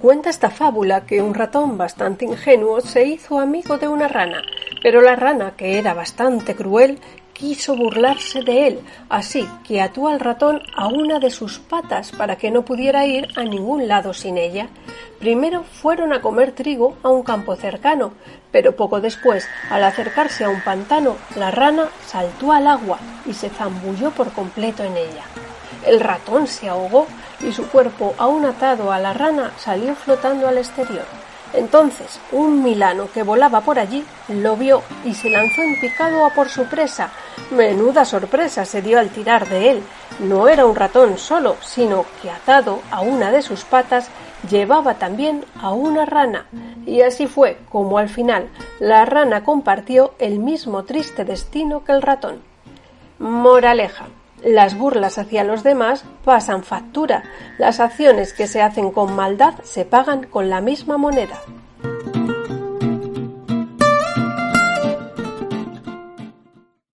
Cuenta esta fábula que un ratón bastante ingenuo se hizo amigo de una rana, pero la rana, que era bastante cruel, quiso burlarse de él, así que ató al ratón a una de sus patas para que no pudiera ir a ningún lado sin ella. Primero fueron a comer trigo a un campo cercano, pero poco después, al acercarse a un pantano, la rana saltó al agua y se zambulló por completo en ella. El ratón se ahogó y su cuerpo, aún atado a la rana, salió flotando al exterior. Entonces un milano que volaba por allí lo vio y se lanzó en picado a por su presa. Menuda sorpresa se dio al tirar de él. No era un ratón solo, sino que atado a una de sus patas llevaba también a una rana. Y así fue como al final la rana compartió el mismo triste destino que el ratón. Moraleja. Las burlas hacia los demás pasan factura. Las acciones que se hacen con maldad se pagan con la misma moneda.